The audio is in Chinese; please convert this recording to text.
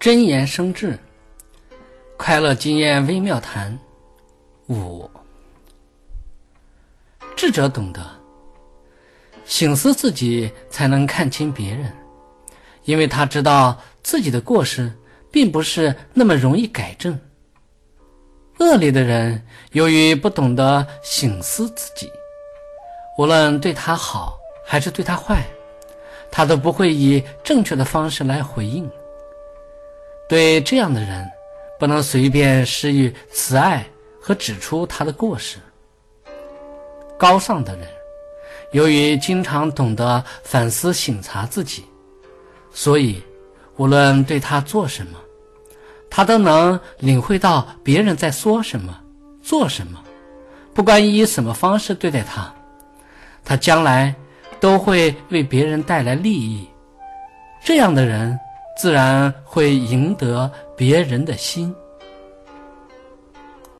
真言生智，快乐经验微妙谈。五，智者懂得醒思自己，才能看清别人，因为他知道自己的过失并不是那么容易改正。恶劣的人由于不懂得醒思自己，无论对他好还是对他坏，他都不会以正确的方式来回应。对这样的人，不能随便施予慈爱和指出他的过失。高尚的人，由于经常懂得反思省察自己，所以无论对他做什么，他都能领会到别人在说什么、做什么。不管以什么方式对待他，他将来都会为别人带来利益。这样的人。自然会赢得别人的心。